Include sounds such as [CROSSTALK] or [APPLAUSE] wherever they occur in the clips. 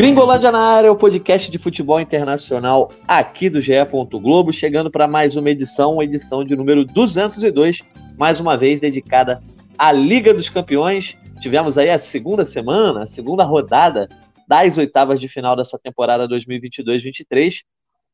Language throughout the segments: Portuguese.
Gringolândia na área, o podcast de futebol internacional aqui do GE. Globo, chegando para mais uma edição, edição de número 202, mais uma vez dedicada à Liga dos Campeões. Tivemos aí a segunda semana, a segunda rodada das oitavas de final dessa temporada 2022-23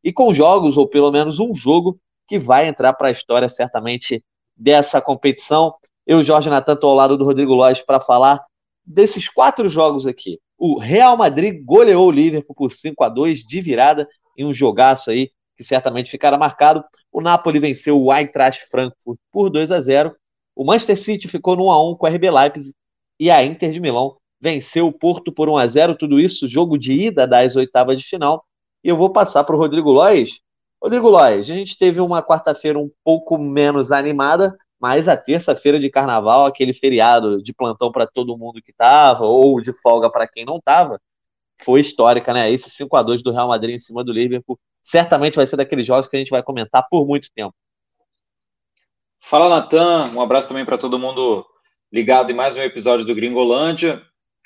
e com jogos, ou pelo menos um jogo, que vai entrar para a história certamente dessa competição. Eu, Jorge Natan, estou ao lado do Rodrigo Lois para falar desses quatro jogos aqui. O Real Madrid goleou o Liverpool por 5 a 2 de virada em um jogaço aí que certamente ficará marcado. O Napoli venceu o Eintracht Frankfurt por 2 a 0. O Manchester City ficou no 1 a 1 com o RB Leipzig e a Inter de Milão venceu o Porto por 1 a 0. Tudo isso jogo de ida das oitavas de final. E eu vou passar para o Rodrigo Lois. Rodrigo Lois, a gente teve uma quarta-feira um pouco menos animada, mas a terça-feira de carnaval, aquele feriado de plantão para todo mundo que estava, ou de folga para quem não estava, foi histórica, né? Esse 5 a 2 do Real Madrid em cima do Liverpool certamente vai ser daqueles jogos que a gente vai comentar por muito tempo. Fala, Natan. Um abraço também para todo mundo ligado em mais um episódio do Gringolândia.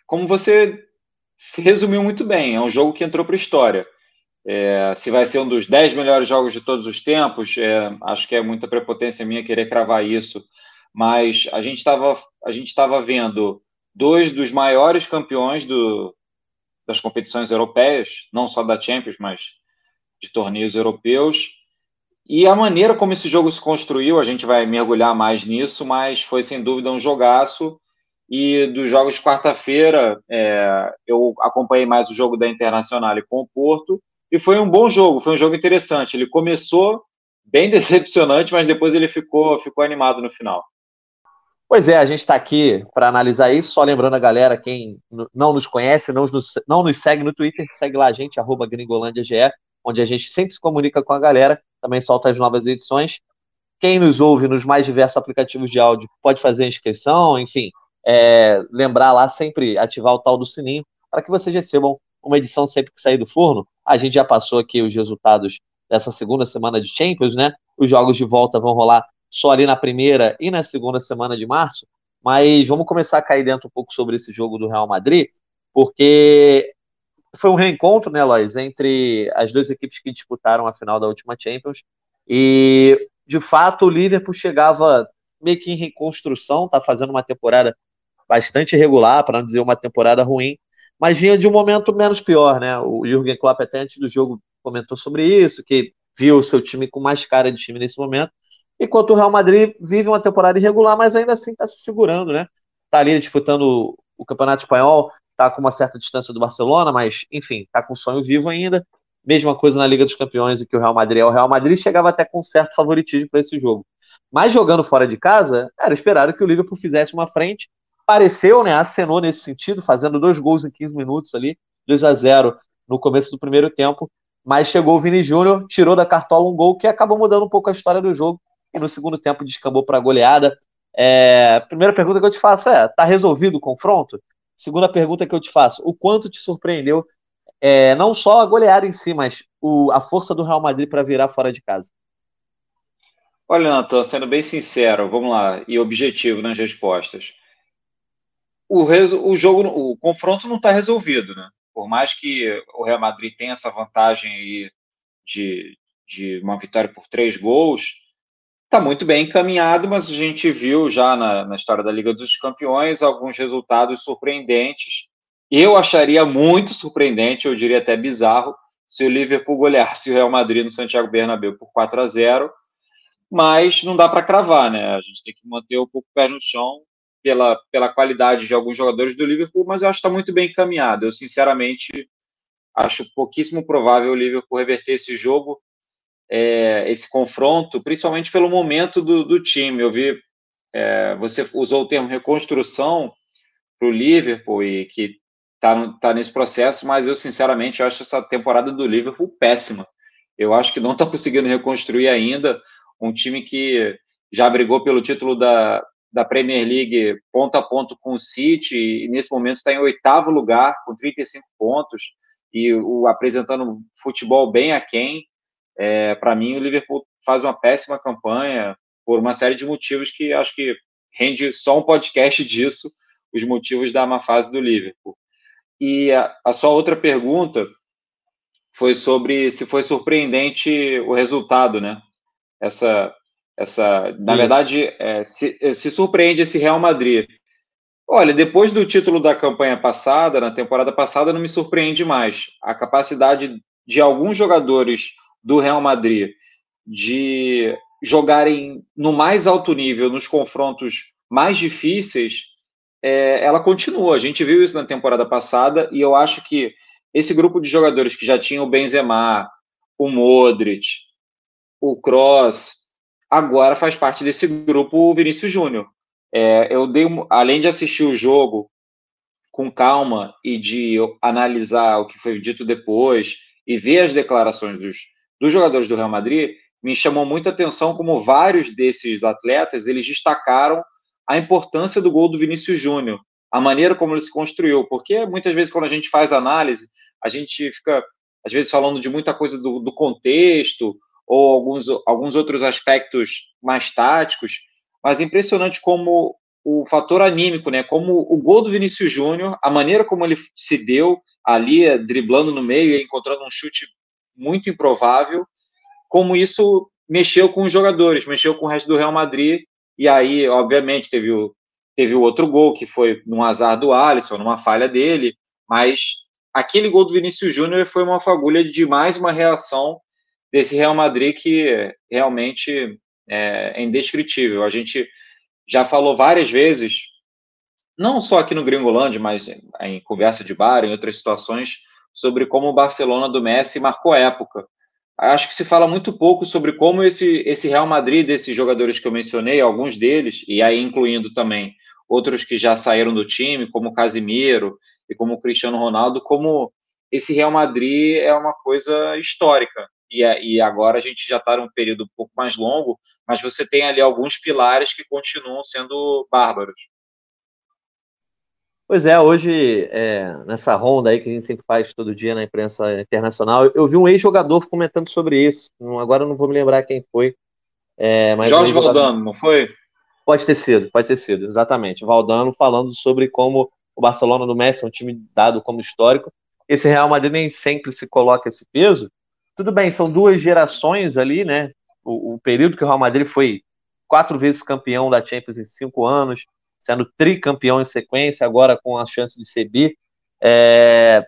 Como você resumiu muito bem, é um jogo que entrou para a história. É, se vai ser um dos 10 melhores jogos de todos os tempos, é, acho que é muita prepotência minha querer cravar isso, mas a gente estava a gente estava vendo dois dos maiores campeões do, das competições europeias, não só da Champions, mas de torneios europeus. E a maneira como esse jogo se construiu, a gente vai mergulhar mais nisso, mas foi sem dúvida um jogaço. E dos jogos de quarta-feira, é, eu acompanhei mais o jogo da Internacional com o Porto, e foi um bom jogo, foi um jogo interessante. Ele começou bem [LAUGHS] decepcionante, mas depois ele ficou, ficou animado no final. Pois é, a gente está aqui para analisar isso. Só lembrando a galera, quem não nos conhece, não nos, não nos segue no Twitter, segue lá a gente, arroba GringolândiaGE, onde a gente sempre se comunica com a galera, também solta as novas edições. Quem nos ouve nos mais diversos aplicativos de áudio pode fazer a inscrição, enfim, é, lembrar lá sempre ativar o tal do sininho para que vocês recebam uma edição sempre que sair do forno. A gente já passou aqui os resultados dessa segunda semana de Champions, né? Os jogos de volta vão rolar só ali na primeira e na segunda semana de março. Mas vamos começar a cair dentro um pouco sobre esse jogo do Real Madrid, porque foi um reencontro, né, Lois, entre as duas equipes que disputaram a final da última Champions. E, de fato, o Liverpool chegava meio que em reconstrução, tá fazendo uma temporada bastante irregular, para não dizer uma temporada ruim, mas vinha de um momento menos pior, né? O Jürgen Klopp até antes do jogo comentou sobre isso, que viu o seu time com mais cara de time nesse momento, enquanto o Real Madrid vive uma temporada irregular, mas ainda assim está se segurando, né? Está ali disputando o Campeonato Espanhol, está com uma certa distância do Barcelona, mas enfim, está com sonho vivo ainda. Mesma coisa na Liga dos Campeões, em que o Real Madrid é o Real Madrid, chegava até com certo favoritismo para esse jogo. Mas jogando fora de casa, era esperado que o Liverpool fizesse uma frente pareceu, né, acenou nesse sentido, fazendo dois gols em 15 minutos ali, 2 a 0 no começo do primeiro tempo, mas chegou o Vini Júnior, tirou da cartola um gol que acabou mudando um pouco a história do jogo e no segundo tempo descambou para a goleada. É, primeira pergunta que eu te faço é: tá resolvido o confronto? Segunda pergunta que eu te faço: o quanto te surpreendeu é, não só a goleada em si, mas o, a força do Real Madrid para virar fora de casa? Olha, Natan, sendo bem sincero, vamos lá, e objetivo nas respostas o, o jogo, o confronto não está resolvido, né? Por mais que o Real Madrid tenha essa vantagem aí de, de uma vitória por três gols, está muito bem encaminhado, mas a gente viu já na, na história da Liga dos Campeões alguns resultados surpreendentes. Eu acharia muito surpreendente, eu diria até bizarro, se o Liverpool goleasse o Real Madrid no Santiago Bernabéu por 4 a 0 mas não dá para cravar, né? A gente tem que manter um pouco o pé no chão pela, pela qualidade de alguns jogadores do Liverpool, mas eu acho que está muito bem encaminhado. Eu, sinceramente, acho pouquíssimo provável o Liverpool reverter esse jogo, é, esse confronto, principalmente pelo momento do, do time. Eu vi, é, você usou o termo reconstrução para o Liverpool e que está tá nesse processo, mas eu, sinceramente, acho essa temporada do Liverpool péssima. Eu acho que não está [LAUGHS] conseguindo reconstruir ainda um time que já brigou pelo título da, da Premier League ponto a ponto com o City e nesse momento está em oitavo lugar com 35 pontos e o apresentando futebol bem aquém. É, Para mim, o Liverpool faz uma péssima campanha por uma série de motivos que acho que rende só um podcast disso, os motivos da má fase do Liverpool. E a, a sua outra pergunta foi sobre se foi surpreendente o resultado, né? Essa, essa, na verdade, é, se, se surpreende esse Real Madrid. Olha, depois do título da campanha passada, na temporada passada, não me surpreende mais. A capacidade de alguns jogadores do Real Madrid de jogarem no mais alto nível, nos confrontos mais difíceis, é, ela continua. A gente viu isso na temporada passada e eu acho que esse grupo de jogadores que já tinha o Benzema, o Modric, o Kroos, agora faz parte desse grupo o Vinícius Júnior. É, eu dei, além de assistir o jogo com calma e de analisar o que foi dito depois e ver as declarações dos, dos jogadores do Real Madrid, me chamou muita atenção como vários desses atletas eles destacaram a importância do gol do Vinícius Júnior, a maneira como ele se construiu, porque muitas vezes quando a gente faz análise, a gente fica às vezes falando de muita coisa do, do contexto ou alguns, alguns outros aspectos mais táticos, mas é impressionante como o fator anímico, né? Como o gol do Vinícius Júnior, a maneira como ele se deu ali, driblando no meio e encontrando um chute muito improvável, como isso mexeu com os jogadores, mexeu com o resto do Real Madrid, e aí, obviamente, teve o, teve o outro gol, que foi num azar do Alisson, numa falha dele, mas aquele gol do Vinícius Júnior foi uma fagulha de mais uma reação desse Real Madrid que realmente é, é indescritível. A gente já falou várias vezes, não só aqui no Gringolândia, mas em conversa de bar, em outras situações, sobre como o Barcelona do Messi marcou época acho que se fala muito pouco sobre como esse, esse Real Madrid, desses jogadores que eu mencionei, alguns deles, e aí incluindo também outros que já saíram do time, como Casimiro e como Cristiano Ronaldo, como esse Real Madrid é uma coisa histórica. E, é, e agora a gente já está num período um pouco mais longo, mas você tem ali alguns pilares que continuam sendo bárbaros. Pois é, hoje, é, nessa ronda aí que a gente sempre faz todo dia na imprensa internacional, eu vi um ex-jogador comentando sobre isso. Agora eu não vou me lembrar quem foi. É, Jorge um Valdano, não foi? Pode ter sido, pode ter sido, exatamente. Valdano falando sobre como o Barcelona do Messi é um time dado como histórico. Esse Real Madrid nem sempre se coloca esse peso. Tudo bem, são duas gerações ali, né? O, o período que o Real Madrid foi quatro vezes campeão da Champions em cinco anos, sendo tricampeão em sequência, agora com a chance de ser bi. É,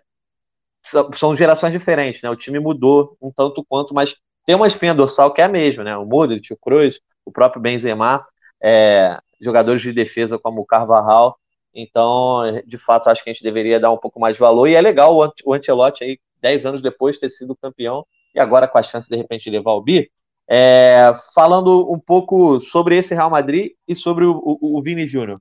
são gerações diferentes, né? O time mudou um tanto quanto, mas tem uma espinha dorsal que é a mesma, né? O Modric, o Kroos, o próprio Benzema, é, jogadores de defesa como o Carvajal. Então, de fato, acho que a gente deveria dar um pouco mais de valor. E é legal o Ancelotti aí, 10 anos depois, ter sido campeão e agora com a chance, de repente, de levar o bi. É, falando um pouco sobre esse Real Madrid e sobre o, o, o Vini Júnior.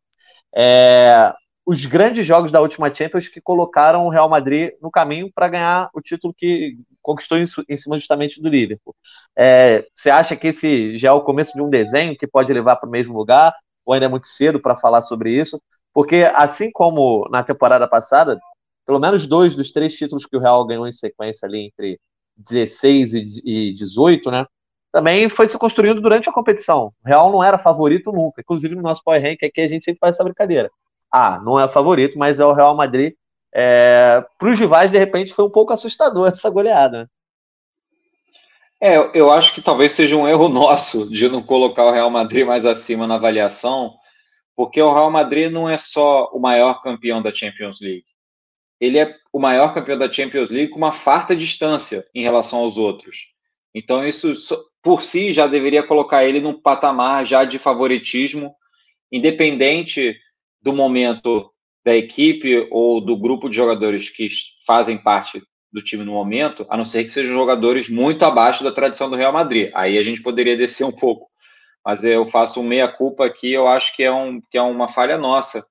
É, os grandes jogos da última Champions que colocaram o Real Madrid no caminho para ganhar o título que conquistou em, em cima justamente do Liverpool. É, você acha que esse já é o começo de um desenho que pode levar para o mesmo lugar? Ou ainda é muito cedo para falar sobre isso? Porque, assim como na temporada passada, pelo menos dois dos três títulos que o Real ganhou em sequência ali entre 16 e 18, né? também foi se construindo durante a competição. O Real não era favorito nunca. Inclusive no nosso Power Rank aqui a gente sempre faz essa brincadeira. Ah, não é favorito, mas é o Real Madrid. É... Para os rivais, de repente, foi um pouco assustador [LAUGHS] essa goleada. É, eu acho que talvez seja um erro [LAUGHS] nosso de não colocar o Real Madrid mais acima na avaliação, porque o Real Madrid não é só o maior campeão da Champions League. Ele é o maior campeão da Champions League com uma farta distância em relação aos outros. Então, isso por si já deveria colocar ele num patamar já de favoritismo, independente do momento da equipe ou do grupo de jogadores que fazem parte do time no momento, a não ser que sejam jogadores muito abaixo da tradição do Real Madrid. Aí a gente poderia descer um pouco. Mas eu faço um meia-culpa aqui, eu acho que é, um, que é uma falha nossa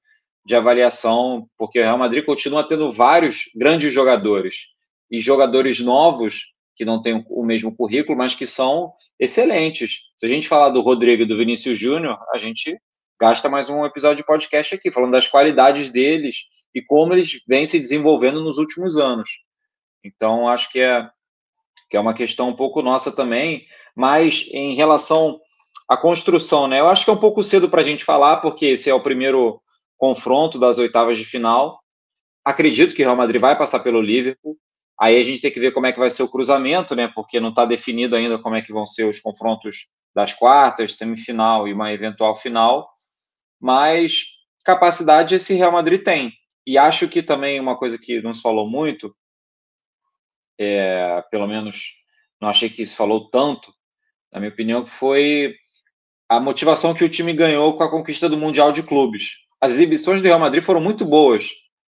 de avaliação, porque o Real Madrid continua tendo vários grandes jogadores e jogadores novos que não têm o mesmo currículo, mas que são excelentes. Se a gente falar do Rodrigo e do Vinícius Júnior, a gente gasta mais um episódio de podcast aqui, falando das qualidades deles e como eles vêm se desenvolvendo nos últimos anos. Então, acho que é, que é uma questão um pouco nossa também, mas em relação à construção, né? Eu acho que é um pouco cedo para a gente falar, porque esse é o primeiro confronto das oitavas de final. acredito que o Real Madrid vai passar pelo Liverpool. Aí a gente tem que ver como é que vai ser o cruzamento, né? Porque não está definido ainda como é que vão ser os confrontos das quartas, semifinal e uma eventual final. Mas capacidade esse Real Madrid tem. E acho que também uma coisa que não se falou muito, é, pelo menos não achei que se falou tanto, na minha opinião, foi a motivação que o time ganhou com a conquista do Mundial de Clubes. As exibições do Real Madrid foram muito boas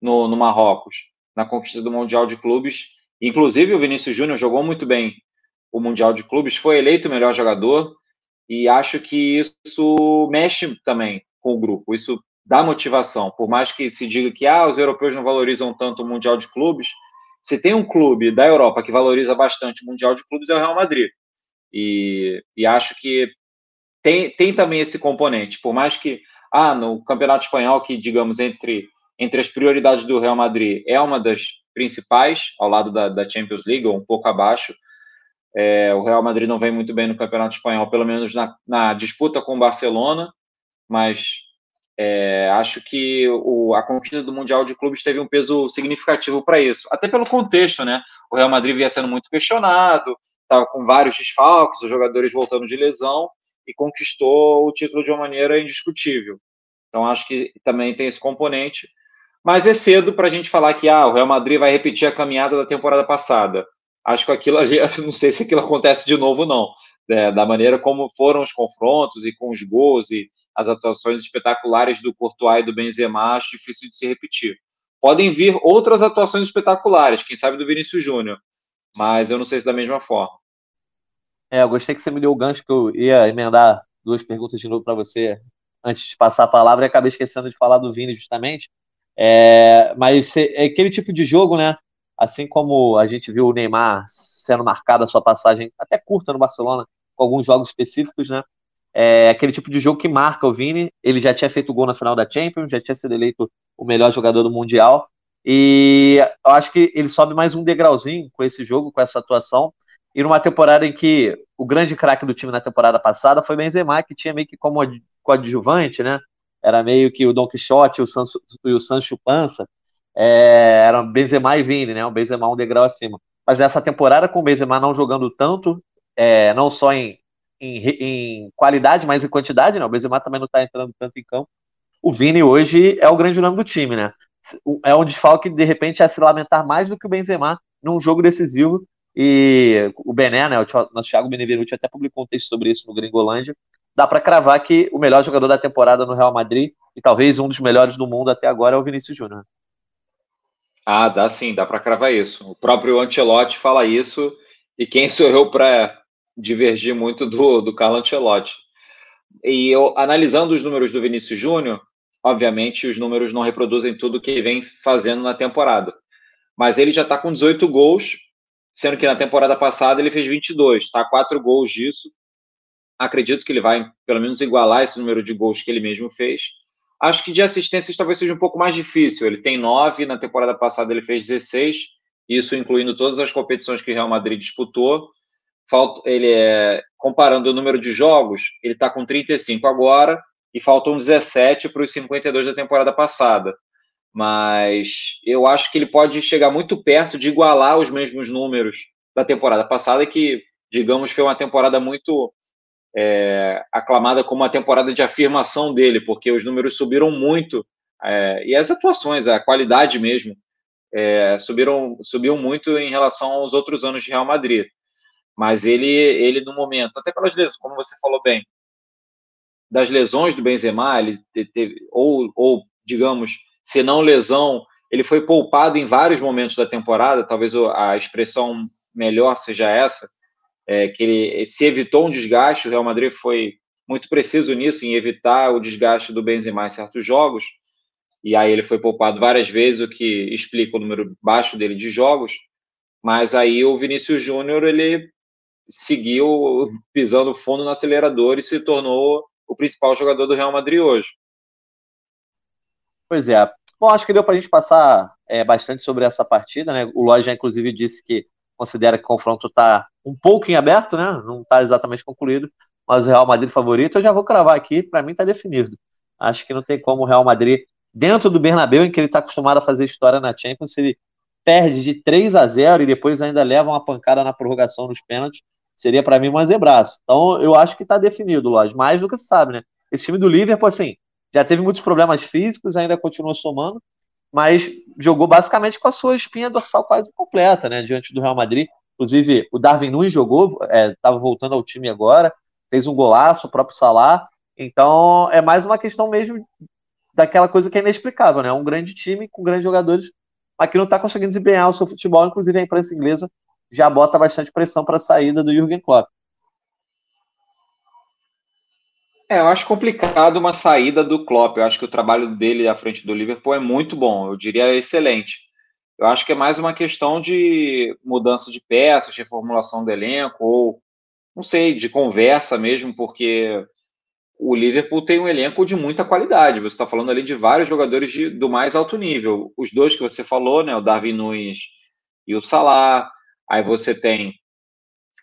no, no Marrocos, na conquista do Mundial de Clubes. Inclusive, o Vinícius Júnior jogou muito bem o Mundial de Clubes, foi eleito o melhor jogador, e acho que isso mexe também com o grupo. Isso dá motivação. Por mais que se diga que ah, os europeus não valorizam tanto o Mundial de Clubes, se tem um clube da Europa que valoriza bastante o Mundial de Clubes é o Real Madrid. E, e acho que tem, tem também esse componente. Por mais que, ah, no Campeonato Espanhol, que digamos entre, entre as prioridades do Real Madrid é uma das principais, ao lado da, da Champions League, ou um pouco abaixo, é, o Real Madrid não vem muito bem no Campeonato Espanhol, pelo menos na, na disputa com o Barcelona, mas é, acho que o, a conquista do Mundial de Clubes teve um peso significativo para isso. Até pelo contexto, né? O Real Madrid vinha sendo muito questionado, estava com vários desfalques, os jogadores voltando de lesão, e conquistou o título de uma maneira indiscutível. Então acho que também tem esse componente. Mas é cedo para a gente falar que ah, o Real Madrid vai repetir a caminhada da temporada passada. Acho que aquilo, [LAUGHS] não sei se aquilo acontece de novo, não é, da maneira como foram os confrontos e com os gols e as atuações espetaculares do Courtois e do Benzema, acho difícil de se repetir. Podem vir outras atuações espetaculares, quem sabe do Vinícius Júnior, mas eu não sei se da mesma forma. É, eu gostei que você me deu o gancho que eu ia emendar duas perguntas de novo para você antes de passar a palavra e acabei esquecendo de falar do Vini justamente. É, mas é aquele tipo de jogo, né? Assim como a gente viu o Neymar sendo marcado a sua passagem até curta no Barcelona, com alguns jogos específicos, né? É aquele tipo de jogo que marca o Vini. Ele já tinha feito gol na final da Champions, já tinha sido eleito o melhor jogador do Mundial. E eu acho que ele sobe mais um degrauzinho com esse jogo, com essa atuação. E numa temporada em que o grande craque do time na temporada passada foi Benzema, que tinha meio que como coadjuvante, né? Era meio que o Don Quixote e o Sancho Panza. É, eram Benzema e Vini, né? O Benzema um degrau acima. Mas nessa temporada, com o Benzema não jogando tanto, é, não só em, em, em, qualidade, mas em quantidade, né? O Benzema também não está entrando tanto em campo. O Vini hoje é o grande nome do time, né? É um desfalque, de repente, a se lamentar mais do que o Benzema num jogo decisivo. E o Bené, né? O Thiago Benevenuti até publicou um texto sobre isso no Gringolândia. Dá para cravar que o melhor jogador da temporada no Real Madrid, e talvez um dos melhores do mundo até agora, é o Vinícius Júnior. Ah, dá sim, dá para cravar isso. O próprio Ancelotti fala isso, e quem sou eu para divergir muito do, do Carlo Ancelotti? E eu, analisando os números do Vinícius Júnior, obviamente os números não reproduzem tudo que ele vem fazendo na temporada. Mas ele já está com 18 gols, sendo que na temporada passada ele fez 22, está quatro gols disso. Acredito que ele vai pelo menos igualar esse número de gols que ele mesmo fez. Acho que de assistências talvez seja um pouco mais difícil. Ele tem nove, na temporada passada ele fez 16, isso incluindo todas as competições que o Real Madrid disputou. Falta, ele é, comparando o número de jogos, ele está com 35 agora e faltam 17 para os 52 da temporada passada. Mas eu acho que ele pode chegar muito perto de igualar os mesmos números da temporada passada, que, digamos, foi uma temporada muito é, aclamada como uma temporada de afirmação dele, porque os números subiram muito é, e as atuações, a qualidade mesmo, é, subiram, subiu muito em relação aos outros anos de Real Madrid. Mas ele, ele no momento, até pelas lesões, como você falou bem, das lesões do Benzema, ele teve, ou, ou digamos, se não lesão, ele foi poupado em vários momentos da temporada, talvez a expressão melhor seja essa, é, que ele se evitou um desgaste, o Real Madrid foi muito preciso nisso, em evitar o desgaste do Benzema em certos jogos, e aí ele foi poupado várias vezes, o que explica o número baixo dele de jogos, mas aí o Vinícius Júnior, ele seguiu pisando fundo no acelerador e se tornou o principal jogador do Real Madrid hoje. Pois é. Bom, acho que deu para a gente passar é, bastante sobre essa partida, né? O Lodge, inclusive, disse que considera que o confronto está um pouco em aberto, né? Não está exatamente concluído, mas o Real Madrid favorito, eu já vou cravar aqui, para mim está definido. Acho que não tem como o Real Madrid dentro do Bernabéu, em que ele está acostumado a fazer história na Champions, ele perde de 3 a 0 e depois ainda leva uma pancada na prorrogação nos pênaltis, seria para mim um zebraço. Então, eu acho que está definido, lógico. Mais do que se sabe, né? Esse time do Liverpool, assim, já teve muitos problemas físicos, ainda continua somando, mas jogou basicamente com a sua espinha dorsal quase completa, né? Diante do Real Madrid. Inclusive, o Darwin Nunes jogou, estava é, voltando ao time agora, fez um golaço, o próprio Salah. Então, é mais uma questão mesmo daquela coisa que é inexplicável, né? Um grande time com grandes jogadores, mas que não está conseguindo desempenhar o seu futebol. Inclusive, a imprensa inglesa já bota bastante pressão para a saída do Jürgen Klopp. É, eu acho complicado uma saída do Klopp. Eu acho que o trabalho dele à frente do Liverpool é muito bom. Eu diria excelente. Eu acho que é mais uma questão de mudança de peças, reformulação do elenco, ou não sei, de conversa mesmo, porque o Liverpool tem um elenco de muita qualidade. Você está falando ali de vários jogadores de, do mais alto nível. Os dois que você falou, né, o Darwin Nunes e o Salah. Aí você tem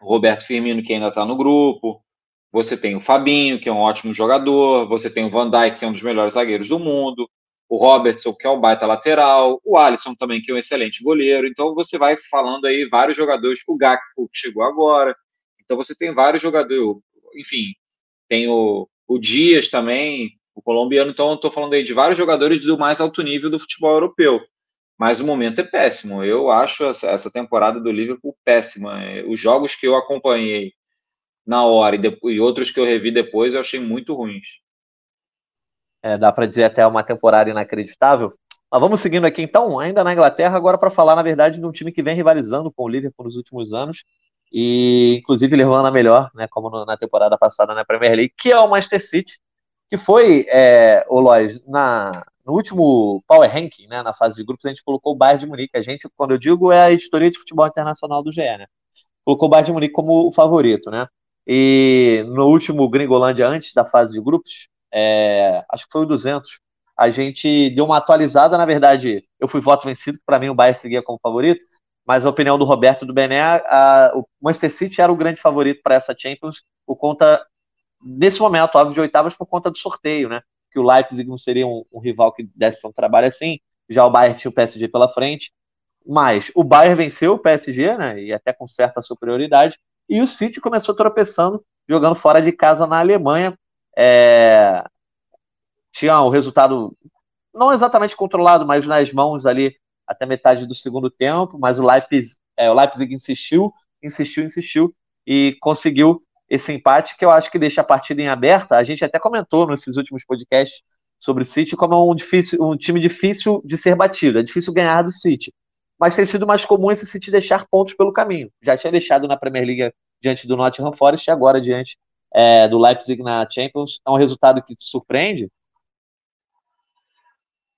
o Roberto Firmino, que ainda está no grupo. Você tem o Fabinho, que é um ótimo jogador. Você tem o Van Dijk, que é um dos melhores zagueiros do mundo. O Robertson, que é um baita lateral. O Alisson também, que é um excelente goleiro. Então você vai falando aí vários jogadores. O Gakpo, que chegou agora. Então você tem vários jogadores. Enfim, tem o, o Dias também, o colombiano. Então eu estou falando aí de vários jogadores do mais alto nível do futebol europeu. Mas o momento é péssimo. Eu acho essa temporada do Liverpool péssima. Os jogos que eu acompanhei na hora e, depois, e outros que eu revi depois eu achei muito ruins. É, dá para dizer até uma temporada inacreditável. Mas vamos seguindo aqui então, ainda na Inglaterra, agora para falar, na verdade, de um time que vem rivalizando com o Liverpool nos últimos anos e inclusive levando a melhor, né, como no, na temporada passada na Premier League, que é o Manchester City, que foi, é, o Lois, na, no último Power Ranking, né, na fase de grupos, a gente colocou o Bayern de Munique. A gente, quando eu digo, é a editoria de futebol internacional do GE, né? Colocou o Bayern de Munique como o favorito, né? E no último Gringolândia, antes da fase de grupos, é, acho que foi o 200, a gente deu uma atualizada. Na verdade, eu fui voto vencido, para mim o Bayern seguia como favorito, mas a opinião do Roberto do Bené, a, o Manchester City era o grande favorito para essa Champions, por conta, nesse momento, óbvio, de oitavas, por conta do sorteio, né? Que o Leipzig não seria um, um rival que desse um trabalho assim, já o Bayern tinha o PSG pela frente, mas o Bayern venceu o PSG, né? E até com certa superioridade, e o City começou tropeçando, jogando fora de casa na Alemanha. É... Tinha o resultado não exatamente controlado, mas nas mãos ali até metade do segundo tempo, mas o Leipzig, é, o Leipzig insistiu, insistiu, insistiu e conseguiu esse empate que eu acho que deixa a partida em aberta. A gente até comentou nesses últimos podcasts sobre o City como é um, difícil, um time difícil de ser batido, é difícil ganhar do City mas tem sido mais comum esse City deixar pontos pelo caminho. Já tinha deixado na Premier League diante do Nottingham Forest e agora diante é, do Leipzig na Champions. É um resultado que te surpreende?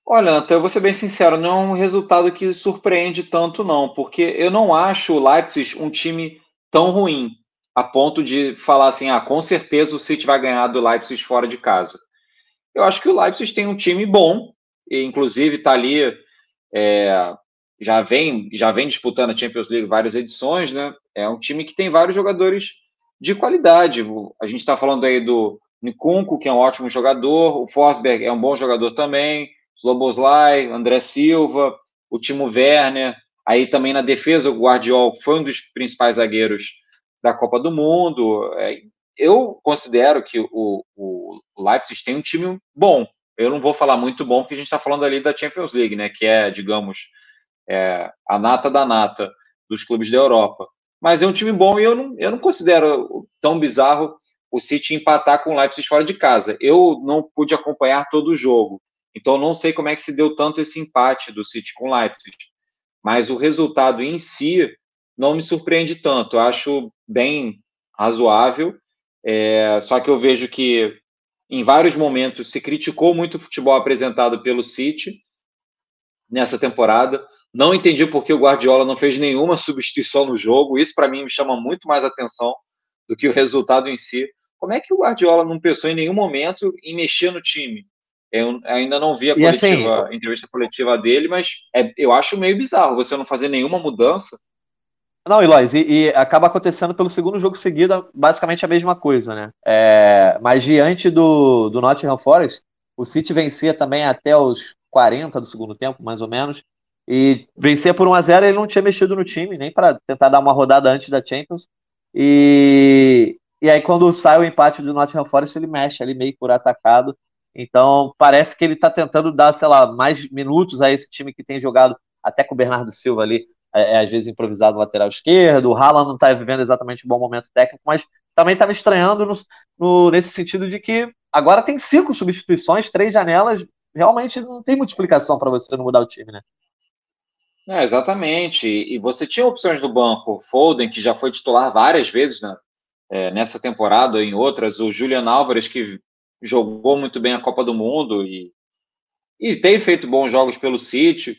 Olha, até eu vou ser bem sincero, não é um resultado que surpreende tanto, não, porque eu não acho o Leipzig um time tão ruim, a ponto de falar assim, ah, com certeza o City vai ganhar do Leipzig fora de casa. Eu acho que o Leipzig tem um time bom, e inclusive está ali é, já vem, já vem disputando a Champions League várias edições, né? É um time que tem vários jogadores de qualidade. A gente está falando aí do Nikunko, que é um ótimo jogador, o Forsberg é um bom jogador também, Sloboslai, André Silva, o Timo Werner, aí também na defesa o Guardiol, foi um dos principais zagueiros da Copa do Mundo. É, eu considero que o, o Leipzig tem um time bom. Eu não vou falar muito bom, porque a gente está falando ali da Champions League, né? Que é, digamos, é, a nata da nata dos clubes da Europa. Mas é um time bom e eu não, eu não considero tão bizarro o City empatar com o Leipzig fora de casa. Eu não pude acompanhar todo o jogo, então não sei como é que se deu tanto esse empate do City com o Leipzig. Mas o resultado em si não me surpreende tanto. Eu acho bem razoável. É, só que eu vejo que em vários momentos se criticou muito o futebol apresentado pelo City nessa temporada. Não entendi por que o Guardiola não fez nenhuma substituição no jogo. Isso, para mim, me chama muito mais atenção do que o resultado em si. Como é que o Guardiola não pensou em nenhum momento em mexer no time? Eu ainda não vi a, coletiva, assim, a entrevista coletiva dele, mas é, eu acho meio bizarro você não fazer nenhuma mudança. Não, Eloy, e, e, acaba acontecendo pelo segundo jogo seguido basicamente a mesma coisa, né? É, mas diante do, do Nottingham Forest, O City vencia também até os 40 do segundo tempo, mais ou menos. E vencia por 1 a 0 ele não tinha mexido no time, nem para tentar dar uma rodada antes da Champions. E, e aí, quando sai o empate do Nottingham Forest, ele mexe ali meio por atacado. Então, parece que ele está tentando dar, sei lá, mais minutos a esse time que tem jogado até com o Bernardo Silva ali, é, é às vezes improvisado lateral esquerdo. O Haaland não está vivendo exatamente um bom momento técnico, mas também está me estranhando no, no, nesse sentido de que agora tem cinco substituições, três janelas. Realmente não tem multiplicação para você não mudar o time, né? É, exatamente. E você tinha opções do banco. Foden, que já foi titular várias vezes né, é, nessa temporada em outras. O Julian Álvares, que jogou muito bem a Copa do Mundo e, e tem feito bons jogos pelo City.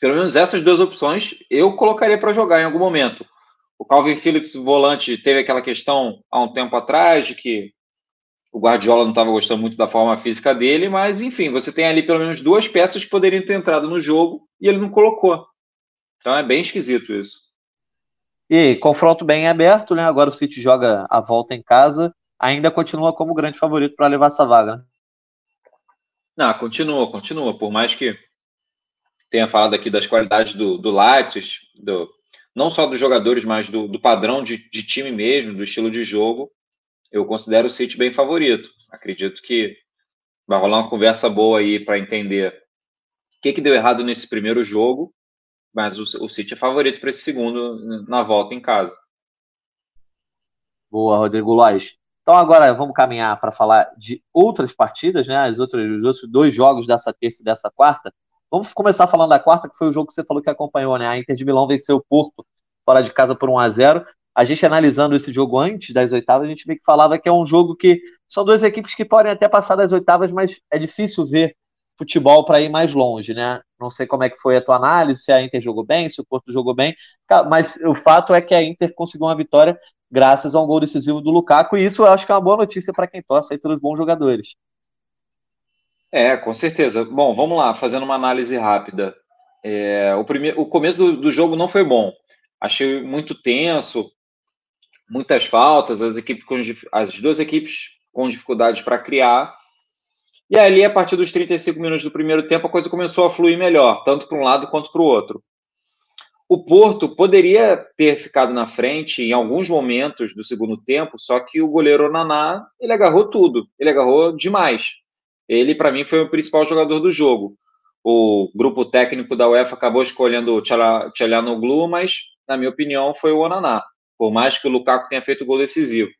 Pelo menos essas duas opções eu colocaria para jogar em algum momento. O Calvin Phillips, volante, teve aquela questão há um tempo atrás de que o Guardiola não estava gostando muito da forma física dele, mas enfim, você tem ali pelo menos duas peças que poderiam ter entrado no jogo e ele não colocou. Então é bem esquisito isso. E confronto bem aberto, né? Agora o City joga a volta em casa, ainda continua como grande favorito para levar essa vaga, né? Não, continua, continua. Por mais que tenha falado aqui das qualidades do, do Lattes, do, não só dos jogadores, mas do, do padrão de, de, time mesmo, do estilo de jogo, eu considero o City bem favorito. Acredito que vai rolar uma conversa boa aí para entender o que, que deu errado nesse primeiro jogo, mas o, o City é favorito para esse segundo na volta em casa. Boa, Rodrigo Lois. Então agora vamos caminhar para falar de outras partidas, né? As outras, os outros dois jogos dessa terça e dessa quarta. Vamos começar falando da quarta, que foi o jogo que você falou que acompanhou, né? A Inter de Milão venceu o Porto fora de casa por 1 a 0 A gente analisando esse jogo antes das oitavas, a gente meio que falava que é um jogo que são duas equipes que podem até passar das oitavas, mas é difícil ver futebol para ir mais longe, né? Não sei como é que foi a tua análise, se a Inter jogou bem, se o Porto jogou bem, mas o fato é que a Inter conseguiu uma vitória graças a um gol decisivo do Lukaku, e isso eu acho que é uma boa notícia para quem torce aí pelos bons jogadores. É, com certeza. Bom, vamos lá, fazendo uma análise rápida. É, o, primeiro, o começo do, do, jogo não foi bom. Achei muito tenso, muitas faltas, as, equipes com, as duas equipes com dificuldades para criar. E ali, a partir dos 35 minutos do primeiro tempo, a coisa começou a fluir melhor, tanto para um lado quanto para o outro. O Porto poderia ter ficado na frente em alguns momentos do segundo tempo, só que o goleiro Naná, ele agarrou tudo, ele agarrou demais. Ele, para mim, foi o principal jogador do jogo. O grupo técnico da UEFA acabou escolhendo o Tchalanoglu, mas, na minha opinião, foi o Onaná, por mais que o Lukaku tenha feito o gol decisivo.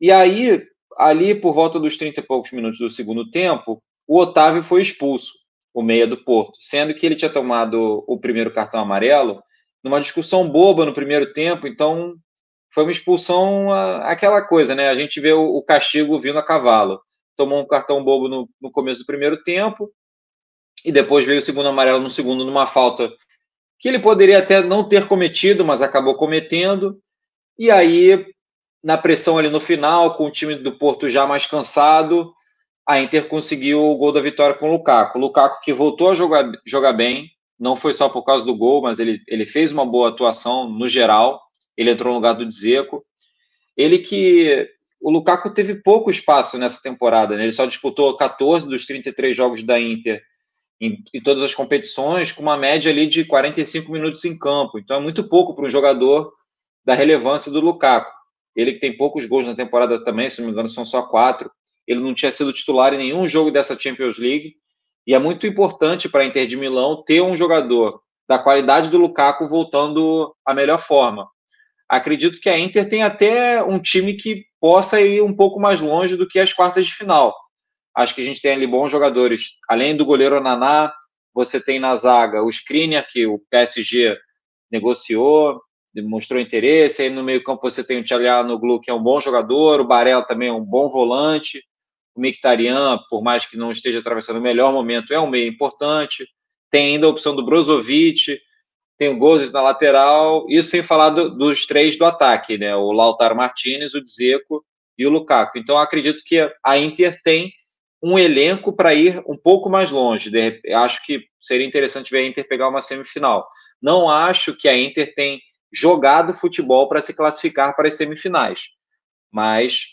E aí, ali por volta dos 30 e poucos minutos do segundo tempo, o Otávio foi expulso, o meia do Porto, sendo que ele tinha tomado o primeiro cartão amarelo numa discussão boba no primeiro tempo, então foi uma expulsão aquela coisa, né? A gente vê o castigo vindo a cavalo tomou um cartão bobo no, no começo do primeiro tempo, e depois veio o segundo amarelo no segundo, numa falta que ele poderia até não ter cometido, mas acabou cometendo. E aí, na pressão ali no final, com o time do Porto já mais cansado, a Inter conseguiu o gol da vitória com o Lukaku. O Lukaku que voltou a jogar, jogar bem, não foi só por causa do gol, mas ele, ele fez uma boa atuação no geral. Ele entrou no lugar do Dzeko. Ele que o Lukaku teve pouco espaço nessa temporada, né? ele só disputou 14 dos 33 jogos da Inter em, em, todas as competições, com uma média ali de 45 minutos em campo. Então é muito pouco para um jogador da relevância do Lukaku. Ele que tem poucos gols na temporada também, se não me engano, são só quatro. Ele não tinha sido titular em nenhum jogo dessa Champions League. E é muito importante para a Inter de Milão ter um jogador da qualidade do Lukaku voltando à melhor forma acredito que a Inter tem até um time que possa ir um pouco mais longe do que as quartas de final. Acho que a gente tem ali bons jogadores. Além do goleiro Naná, você tem na zaga o Skriniar, que o PSG negociou, demonstrou interesse. Aí no meio-campo você tem o Tchalianoglu, que é um bom jogador, o Barella também é um bom volante. O Mkhitaryan, por mais que não esteja atravessando o melhor momento, é um meio importante. Tem ainda a opção do Brozovic, tem o Gozes na lateral, isso sem falar do, dos três do ataque, né? O Lautaro Martinez, o Dzeko e o Lukaku. Então, acredito que a Inter tem um elenco para ir um pouco mais longe. De, acho que seria interessante ver a Inter pegar uma semifinal. Não acho que a Inter tem jogado futebol para se classificar para as semifinais, mas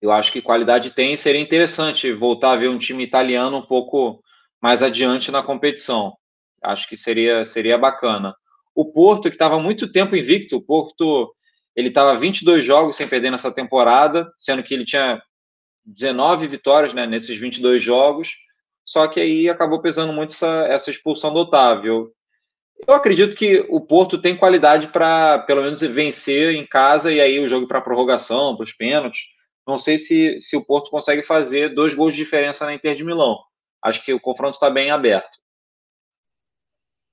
eu acho que qualidade tem e seria interessante voltar a ver um time italiano um pouco mais adiante na competição. Acho que seria, seria bacana. O Porto, que estava muito tempo invicto, o Porto ele estava 22 jogos sem perder nessa temporada, sendo que ele tinha 19 vitórias né, nesses 22 jogos, só que aí acabou pesando muito essa, essa expulsão do Otávio. Eu acredito que o Porto tem qualidade para, pelo menos, vencer em casa e aí o jogo para prorrogação, para os pênaltis. Não sei se, se o Porto consegue fazer dois gols de diferença na Inter de Milão. Acho que o confronto está bem aberto.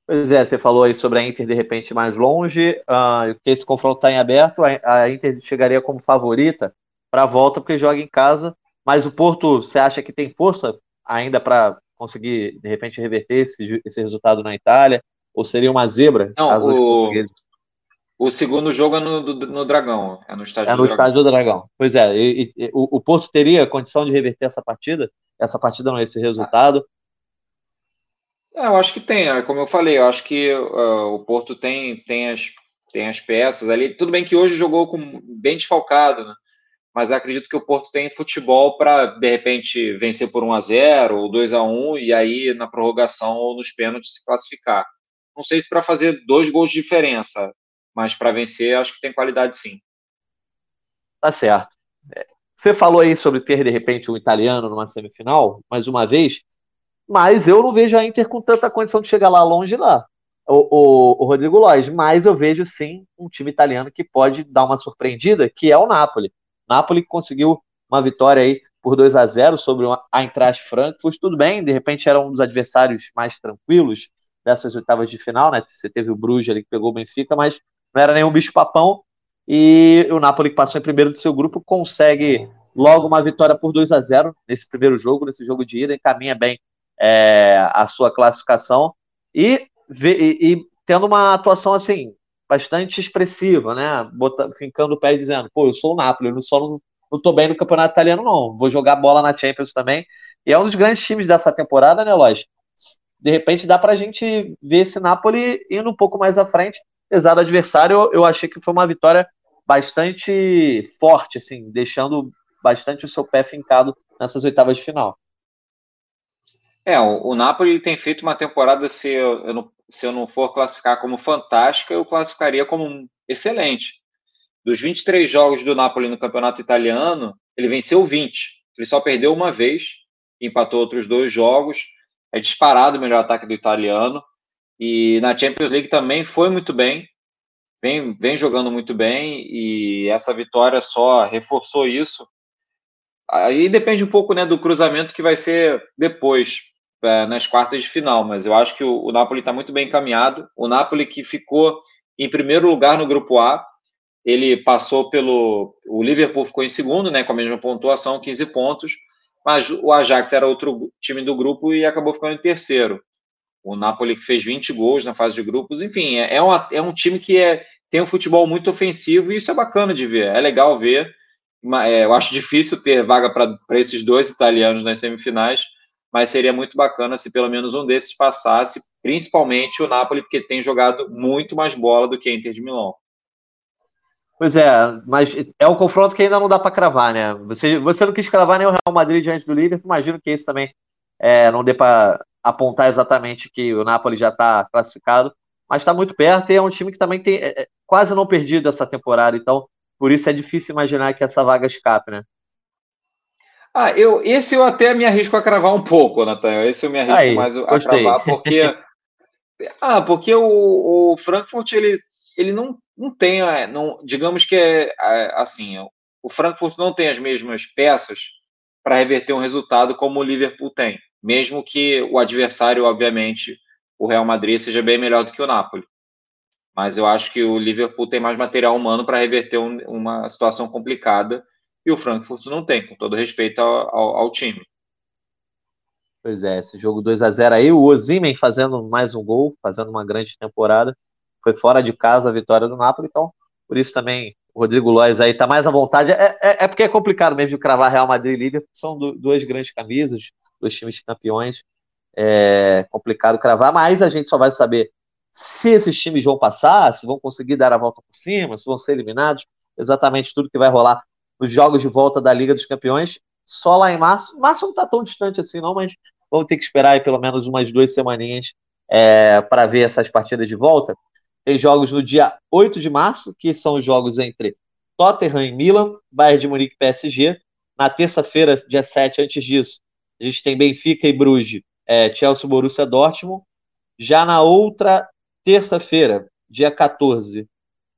Pois é, você falou aí sobre a Inter de repente mais longe, uh, que esse confronto está em aberto, a, a, Inter chegaria como favorita para a volta porque joga em casa, mas o Porto, você acha que tem força ainda para conseguir de repente reverter esse, esse resultado na Itália? Ou seria uma zebra? Não, o, o segundo jogo é no, no Dragão, é no estádio É no do estádio do Dragão. Pois é, e, e, o, o Porto teria condição de reverter essa partida? Essa partida não, esse resultado? É, eu acho que tem, é, como eu falei, eu acho que uh, o Porto tem, tem, as, tem as peças ali. Tudo bem que hoje jogou com, bem desfalcado, né? Mas acredito que o Porto tem futebol para, de repente, vencer por 1 a 0 ou 2 a 1 e aí na prorrogação ou nos pênaltis se classificar. Não sei se para fazer dois gols de diferença, mas para vencer acho que tem qualidade sim. Tá certo. É, você falou aí sobre ter, de repente, um italiano numa semifinal, mais uma vez. Mas eu não vejo a Inter com tanta condição de chegar lá longe lá, o, o, o Rodrigo Lois. Mas eu vejo sim um time italiano que pode dar uma surpreendida, que é o Napoli. Napoli conseguiu uma vitória aí por 2 a 0 sobre a Eintracht Frankfurt. Tudo bem, de repente era um dos adversários mais tranquilos dessas oitavas de final, né? Você teve o Bruges ali que pegou o Benfica, mas não era nenhum bicho-papão. E o Napoli, que passou em primeiro do seu grupo, consegue logo uma vitória por 2 a 0 nesse primeiro jogo, nesse jogo de ida, encaminha bem é, a sua classificação e, e, e, tendo uma atuação assim bastante expressiva, né? Bota, fincando o pé e dizendo, pô, eu sou o Napoli, eu não só não, não tô bem no campeonato italiano, não. Vou jogar bola na Champions também. E é um dos grandes times dessa temporada, né, Lógico? De repente dá pra gente ver esse Napoli indo um pouco mais à frente. Apesar do adversário, eu achei que foi uma vitória bastante forte, assim, deixando bastante o seu pé fincado nessas oitavas de final. É, o, o Napoli tem feito uma temporada, se eu, eu não, se eu não for classificar como fantástica, eu classificaria como excelente. Dos 23 jogos do Napoli no campeonato italiano, ele venceu 20. Ele só perdeu uma vez, empatou outros dois jogos. É disparado o melhor ataque do italiano. E na Champions League também foi muito bem. Vem, vem jogando muito bem. E essa vitória só reforçou isso. Aí depende um pouco né, do cruzamento que vai ser depois nas quartas de final, mas eu acho que o, o Napoli está muito bem encaminhado. O Napoli que ficou em primeiro lugar no grupo A, ele passou pelo. O Liverpool ficou em segundo, né, com a mesma pontuação, 15 pontos, mas o Ajax era outro time do grupo e acabou ficando em terceiro. O Napoli que fez 20 gols na fase de grupos, enfim, é, é, uma, é um time que é, tem um futebol muito ofensivo e isso é bacana de ver, é legal ver. É, eu acho difícil ter vaga para esses dois italianos nas semifinais, mas seria muito bacana se pelo menos um desses passasse, principalmente o Napoli, porque tem jogado muito mais bola do que a Inter de Milão. Pois é, mas é um confronto que ainda não dá para cravar, né? Você, você não quis cravar nem o Real Madrid diante do Liverpool, imagino que esse também é, não dê para apontar exatamente que o Napoli já está classificado, mas está muito perto e é um time que também tem é, é, quase não perdido essa temporada, então por isso é difícil imaginar que essa vaga escape, né? Ah, eu, esse eu até me arrisco a cravar um pouco, Natan. Esse eu me arrisco Aí, mais a gostei. cravar, porque. [LAUGHS] ah, porque o, o, Frankfurt, ele, ele não, não tem. É, não, digamos que é, é assim, o Frankfurt não tem as mesmas peças para reverter um resultado como o Liverpool tem. Mesmo que o adversário, obviamente, o Real Madrid, seja bem melhor do que o Napoli. Mas eu acho que o Liverpool tem mais material humano para reverter um, uma situação complicada e o Frankfurt não tem, com todo respeito ao, ao, ao time. Pois é, esse jogo 2 a 0 aí, o Ozimen fazendo mais um gol, fazendo uma grande temporada. Foi fora de casa a vitória do Napoli, então por isso também o Rodrigo Lois aí tá mais à vontade. É, é, é porque é complicado mesmo de cravar Real Madrid e Liverpool, são do, duas grandes camisas, dois times campeões. É complicado cravar, mas a gente só vai saber se esses times vão passar, se vão conseguir dar a volta por cima, se vão ser eliminados, exatamente tudo que vai rolar os jogos de volta da Liga dos Campeões, só lá em março. Março não está tão distante assim, não, mas vamos ter que esperar aí pelo menos umas duas semaninhas é, para ver essas partidas de volta. Tem jogos no dia 8 de março, que são os jogos entre Tottenham e Milan, Bayern de Munique e PSG. Na terça-feira, dia 7, antes disso, a gente tem Benfica e Bruges, é, Chelsea Borussia Dortmund. Já na outra terça-feira, dia 14,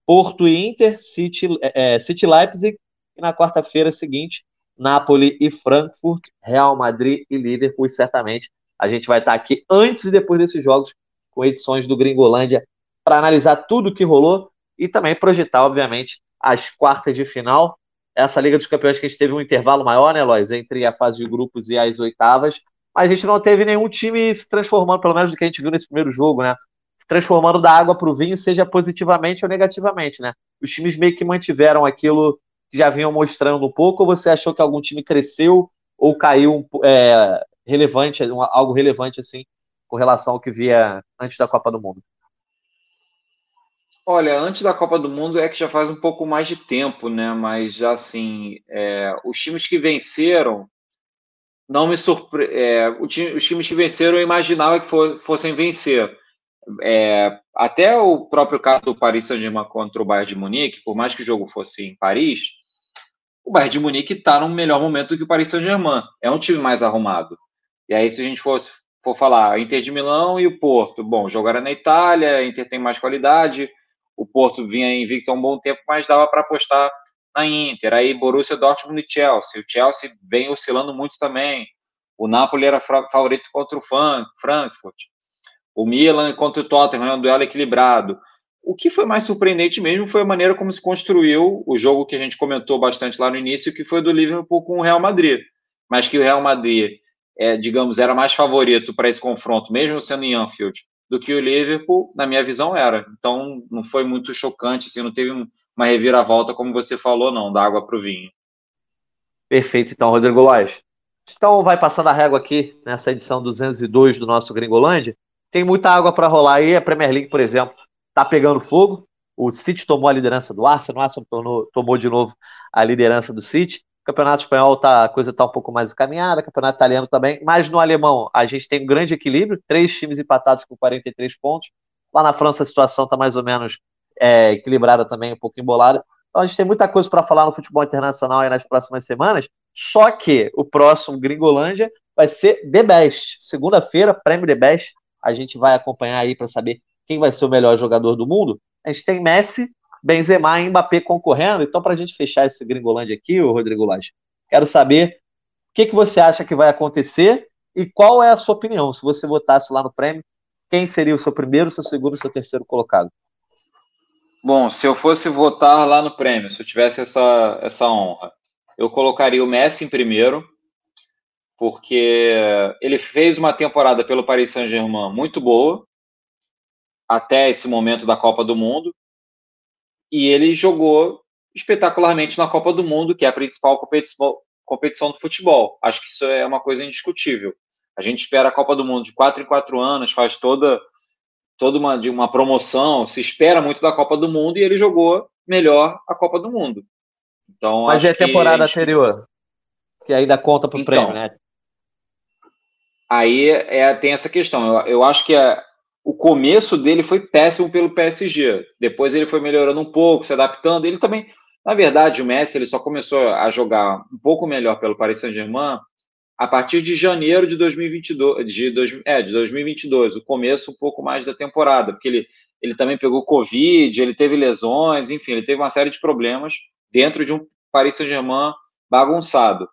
Porto e Inter, City, é, City Leipzig. E na quarta-feira seguinte, Napoli e Frankfurt, Real Madrid e Liverpool. E certamente a gente vai estar aqui antes e depois desses jogos com edições do Gringolândia para analisar tudo o que rolou e também projetar, obviamente, as quartas de final. Essa Liga dos Campeões que a gente teve um intervalo maior, né, Lois, entre a fase de grupos e as oitavas, mas a gente não teve nenhum time se transformando, pelo menos do que a gente viu nesse primeiro jogo, né? Se transformando da água para o vinho, seja positivamente ou negativamente, né? Os times meio que mantiveram aquilo já vinham mostrando um pouco, ou você achou que algum time cresceu ou caiu é, relevante, algo relevante assim, com relação ao que via antes da Copa do Mundo? Olha, antes da Copa do Mundo é que já faz um pouco mais de tempo, né? Mas assim, é, os times que venceram não me surpre... É, os times que venceram eu imaginava que fossem vencer. É, até o próprio caso do Paris Saint-Germain contra o Bayern de Munique, por mais que o jogo fosse em Paris, o Bayern de Munique está num melhor momento do que o Paris Saint-Germain. É um time mais arrumado. E aí, se a gente fosse, for falar Inter de Milão e o Porto, bom, jogaram na Itália, Inter tem mais qualidade, o Porto vinha invicto há um bom tempo, mas dava para apostar na Inter. Aí Borussia Dortmund e Chelsea. O Chelsea vem oscilando muito também. O Napoli era favorito contra o Frankfurt. O Milan contra o Tottenham, é um duelo equilibrado. O que foi mais surpreendente mesmo foi a maneira como se construiu o jogo que a gente comentou bastante lá no início, que foi do Liverpool com o Real Madrid. Mas que o Real Madrid, é, digamos, era mais favorito para esse confronto, mesmo sendo em Anfield, do que o Liverpool, na minha visão, era. Então, não foi muito chocante, assim, não teve uma reviravolta, como você falou, não, da água para o vinho. Perfeito, então, Rodrigo Lois. Então, vai passando a régua aqui nessa edição 202 do nosso Gringolândia. Tem muita água para rolar aí. A Premier League, por exemplo, está pegando fogo. O City tomou a liderança do Arsenal, o Arsenal tomou, tomou de novo a liderança do City. O campeonato espanhol tá, a coisa está um pouco mais encaminhada, o campeonato italiano também, mas no alemão a gente tem um grande equilíbrio, três times empatados com 43 pontos. Lá na França a situação está mais ou menos é, equilibrada também, um pouco embolada. Então a gente tem muita coisa para falar no futebol internacional aí nas próximas semanas. Só que o próximo Gringolândia vai ser The Best. Segunda-feira, prêmio The Best. A gente vai acompanhar aí para saber quem vai ser o melhor jogador do mundo. A gente tem Messi, Benzema e Mbappé concorrendo. Então, para a gente fechar esse Gringolândia aqui, o Rodrigo Lage, quero saber o que, que você acha que vai acontecer e qual é a sua opinião. Se você votasse lá no prêmio, quem seria o seu primeiro, seu segundo seu terceiro colocado? Bom, se eu fosse votar lá no prêmio, se eu tivesse essa, essa honra, eu colocaria o Messi em primeiro, porque ele fez uma temporada pelo Paris Saint-Germain muito boa, até esse momento da Copa do Mundo e ele jogou espetacularmente na Copa do Mundo, que é a principal competição, competição do futebol. Acho que isso é uma coisa indiscutível. A gente espera a Copa do Mundo de quatro em quatro anos, faz toda toda uma de uma promoção, se espera muito da Copa do Mundo e ele jogou melhor a Copa do Mundo. Então, Mas é a temporada gente... anterior, que ainda conta para o então, prêmio, né? Aí é, tem essa questão. Eu, eu acho que a, o começo dele foi péssimo pelo PSG. Depois ele foi melhorando um pouco, se adaptando. Ele também, na verdade, o Messi ele só começou a jogar um pouco melhor pelo Paris Saint-Germain a partir de janeiro de 2022, de, dois, é, de 2022, o começo um pouco mais da temporada, porque ele, ele também pegou Covid, ele teve lesões, enfim, ele teve uma série de problemas dentro de um Paris Saint-Germain bagunçado.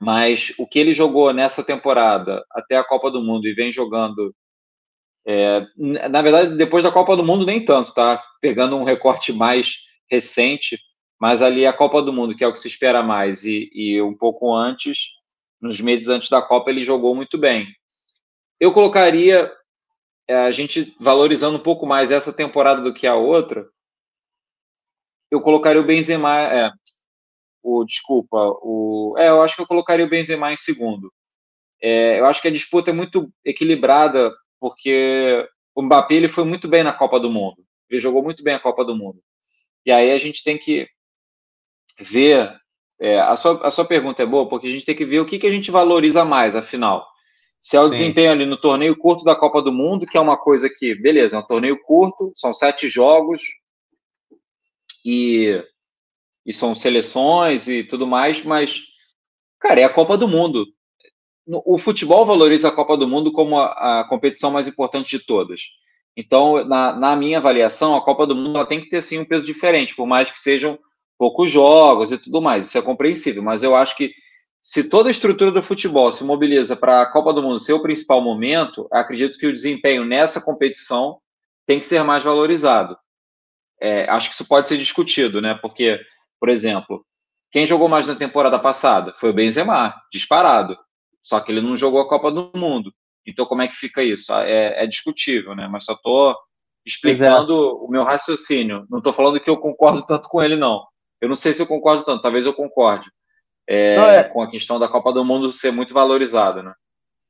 Mas o que ele jogou nessa temporada até a Copa do Mundo e vem jogando é, na verdade, depois da Copa do Mundo, nem tanto, tá? Pegando um recorte mais recente, mas ali a Copa do Mundo, que é o que se espera mais, e, e um pouco antes, nos meses antes da Copa, ele jogou muito bem. Eu colocaria, é, a gente valorizando um pouco mais essa temporada do que a outra, eu colocaria o Benzema, é, o, desculpa, o, é, eu acho que eu colocaria o Benzema em segundo. É, eu acho que a disputa é muito equilibrada porque o Mbappé ele foi muito bem na Copa do Mundo. Ele jogou muito bem a Copa do Mundo. E aí a gente tem que ver. É, a, sua, a sua pergunta é boa, porque a gente tem que ver o que, que a gente valoriza mais, afinal. Se é o Sim. desempenho ali no torneio curto da Copa do Mundo, que é uma coisa que, beleza, é um torneio curto, são sete jogos e, e são seleções e tudo mais, mas, cara, é a Copa do Mundo. O futebol valoriza a Copa do Mundo como a, a competição mais importante de todas. Então, na, na, minha avaliação, a Copa do Mundo tem que ter sim um peso diferente, por mais que sejam poucos jogos e tudo mais. Isso é compreensível, mas eu acho que se toda a estrutura do futebol se mobiliza para a Copa do Mundo ser o principal momento, acredito que o desempenho nessa competição tem que ser mais valorizado. É, acho que isso pode ser discutido, né? Porque, por exemplo, quem jogou mais na temporada passada foi o Benzema, disparado. Só que ele não jogou a Copa do Mundo. Então, como é que fica isso? Ah, é, é discutível, né? Mas só estou explicando é. o meu raciocínio. Não estou falando que eu concordo tanto com ele, não. Eu não sei se eu concordo tanto, talvez eu concorde. É, é... Com a questão da Copa do Mundo ser muito valorizada, né?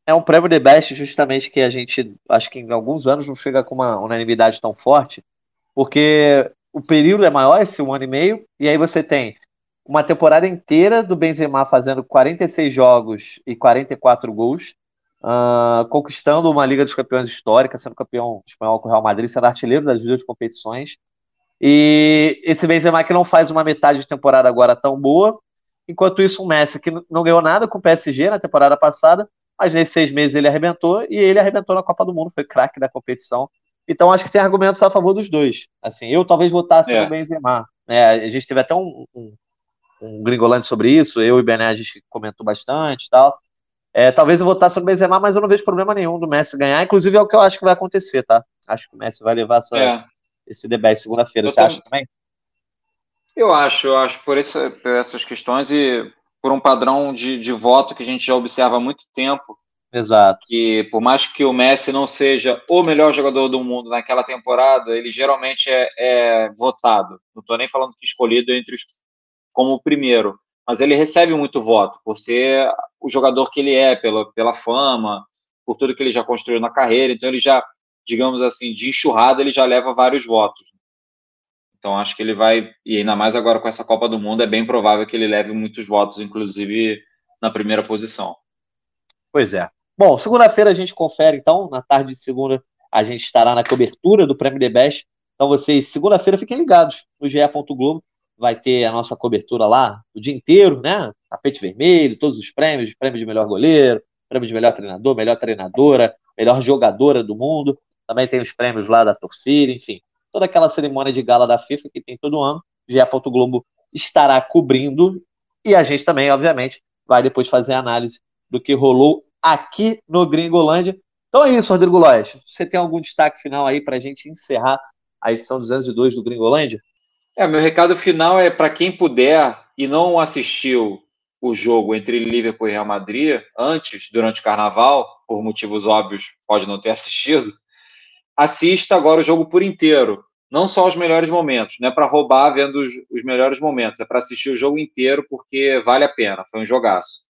É um prêmio de best justamente que a gente, acho que em alguns anos não chega com uma unanimidade tão forte, porque o período é maior, esse um ano e meio, e aí você tem uma temporada inteira do Benzema fazendo 46 jogos e 44 gols, uh, conquistando uma Liga dos Campeões histórica, sendo campeão espanhol com o Real Madrid, sendo artilheiro das duas competições. E esse Benzema que não faz uma metade de temporada agora tão boa, enquanto isso um Messi que não ganhou nada com o PSG na temporada passada, mas nesses seis meses ele arrebentou e ele arrebentou na Copa do Mundo, foi craque da competição. Então acho que tem argumentos a favor dos dois. Assim, eu talvez votasse é. no Benzema. É, a gente teve até um, um, um gringolante sobre isso, eu e Bené a gente comentou bastante e tal. É, talvez eu votasse no Benzema, mas eu não vejo problema nenhum do Messi ganhar. Inclusive é o que eu acho que vai acontecer, tá? Acho que o Messi vai levar essa, é. esse debate segunda-feira. Você acha também? Eu acho, eu acho por, essa, por essas questões e por um padrão de, de voto que a gente já observa há muito tempo. Exato. Que por mais que o Messi não seja o melhor jogador do mundo naquela temporada, ele geralmente é, é votado. Não estou nem falando que escolhido entre os como o primeiro, mas ele recebe muito voto por ser o jogador que ele é, pela, pela fama, por tudo que ele já construiu na carreira. Então ele já, digamos assim, de enxurrada ele já leva vários votos. Então acho que ele vai, e ainda mais agora com essa Copa do Mundo, é bem provável que ele leve muitos votos, inclusive na primeira posição. Pois é. Bom, segunda-feira a gente confere, então, na tarde de segunda, a gente estará na cobertura do Prêmio The Best. Então vocês, segunda-feira, fiquem ligados no GE. Globo. Vai ter a nossa cobertura lá o dia inteiro, né? Tapete vermelho, todos os prêmios, prêmio de melhor goleiro, prêmio de melhor treinador, melhor treinadora, melhor jogadora do mundo. Também tem os prêmios lá da torcida, enfim toda aquela cerimônia de gala da FIFA que tem todo ano. GE. Globo estará cobrindo e a gente também, obviamente, vai depois fazer a análise do que rolou aqui no Gringolândia. Então é isso, Rodrigo Lois. Você tem algum destaque final aí para a gente encerrar a edição 202 do Gringolândia? É, meu recado final é para quem puder e não assistiu o jogo entre Liverpool e Real Madrid antes, durante o Carnaval, por motivos óbvios, pode não ter [LAUGHS] assistido, assista agora o jogo por inteiro. Não só os melhores momentos, não é para roubar vendo os, os melhores momentos, é para assistir o jogo inteiro porque vale a pena. Foi um jogaço.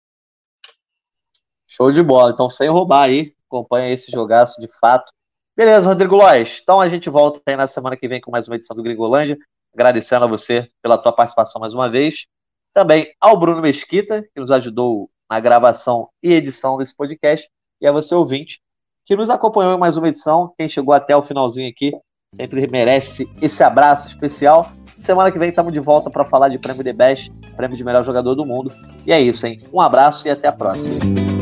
Show de bola. Então, sem roubar aí, acompanha esse jogaço de fato. Beleza, Rodrigo Lois. Então a gente volta aí na semana que vem com mais uma edição do Gringolândia. Agradecendo a você pela tua participação mais uma vez. Também ao Bruno Mesquita, que nos ajudou na gravação e edição desse podcast. E a você, ouvinte, que nos acompanhou em mais uma edição. Quem chegou até o finalzinho aqui sempre merece esse abraço especial. Semana que vem estamos de volta para falar de Prêmio The Best, Prêmio de Melhor Jogador do Mundo. E é isso, hein? Um abraço e até a próxima.